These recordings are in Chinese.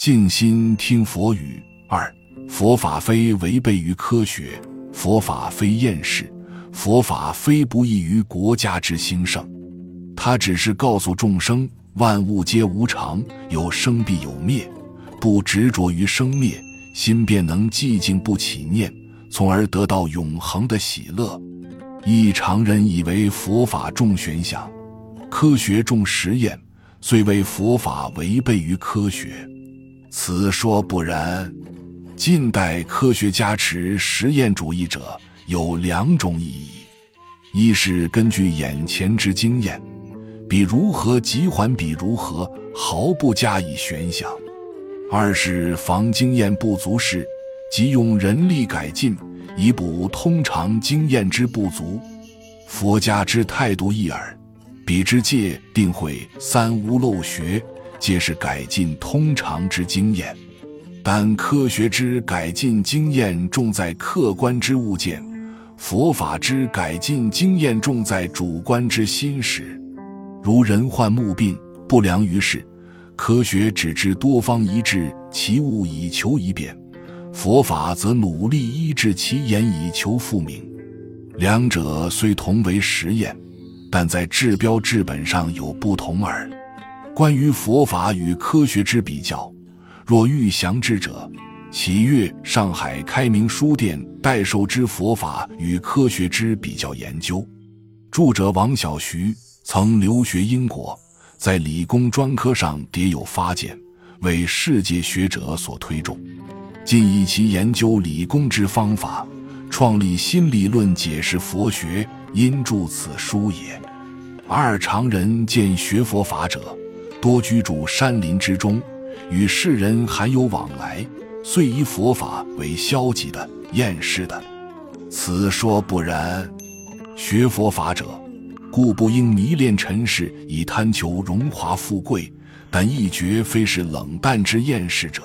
静心听佛语。二，佛法非违背于科学，佛法非厌世，佛法非不益于国家之兴盛。它只是告诉众生，万物皆无常，有生必有灭，不执着于生灭，心便能寂静不起念，从而得到永恒的喜乐。一常人以为佛法重玄想。科学重实验，虽为佛法违背于科学，此说不然。近代科学家持实验主义者有两种意义：一是根据眼前之经验，比如何即还比如何，毫不加以悬想；二是防经验不足时，即用人力改进，以补通常经验之不足。佛家之态度一耳。彼之戒定慧三无漏学，皆是改进通常之经验；但科学之改进经验重在客观之物件，佛法之改进经验重在主观之心识。如人患目病，不良于事，科学只知多方医治其物以求一变，佛法则努力医治其言以求复明。两者虽同为实验。但在治标治本上有不同耳。关于佛法与科学之比较，若欲详之者，其阅上海开明书店代授之佛法与科学之比较研究。著者王小徐曾留学英国，在理工专科上迭有发见，为世界学者所推崇。今以其研究理工之方法，创立新理论解释佛学。因著此书也。二常人见学佛法者，多居住山林之中，与世人罕有往来，遂以佛法为消极的、厌世的。此说不然。学佛法者，故不应迷恋尘世，以贪求荣华富贵，但亦绝非是冷淡之厌世者。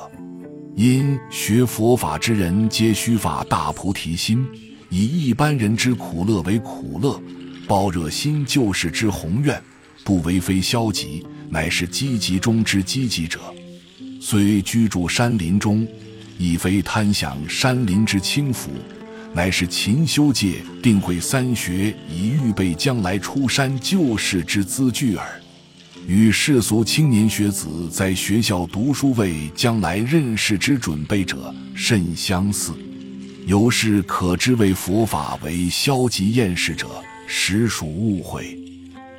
因学佛法之人，皆须发大菩提心。以一般人之苦乐为苦乐，抱热心救世之宏愿，不为非消极，乃是积极中之积极者。虽居住山林中，亦非贪享山林之清福，乃是勤修戒，定慧三学，以预备将来出山救世之资具耳。与世俗青年学子在学校读书为将来任事之准备者甚相似。由是可知，为佛法为消极厌世者，实属误会。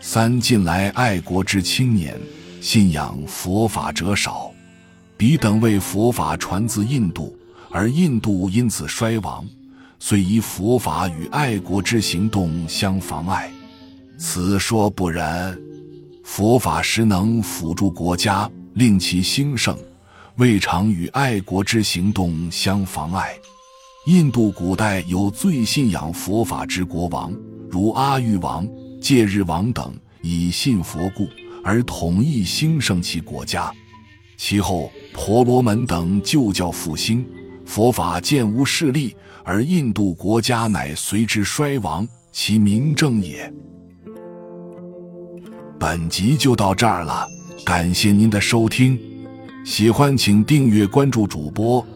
三近来爱国之青年，信仰佛法者少，彼等为佛法传自印度，而印度因此衰亡，遂以佛法与爱国之行动相妨碍。此说不然。佛法实能辅助国家，令其兴盛，未尝与爱国之行动相妨碍。印度古代有最信仰佛法之国王，如阿育王、戒日王等，以信佛故而统一兴盛其国家。其后婆罗门等旧教复兴，佛法渐无势力，而印度国家乃随之衰亡，其名正也。本集就到这儿了，感谢您的收听，喜欢请订阅关注主播。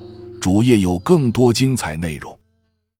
主页有更多精彩内容。